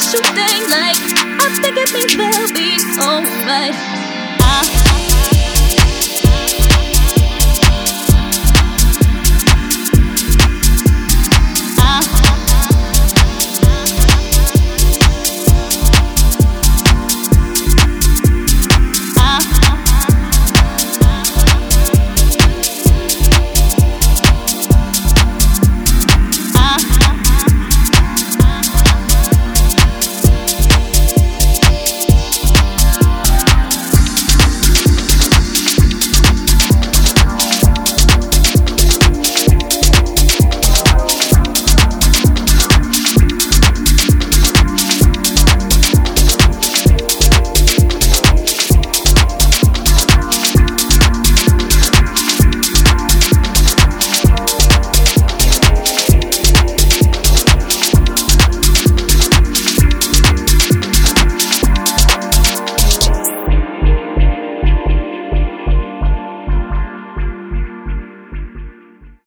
wish you. I think it means we'll be alright.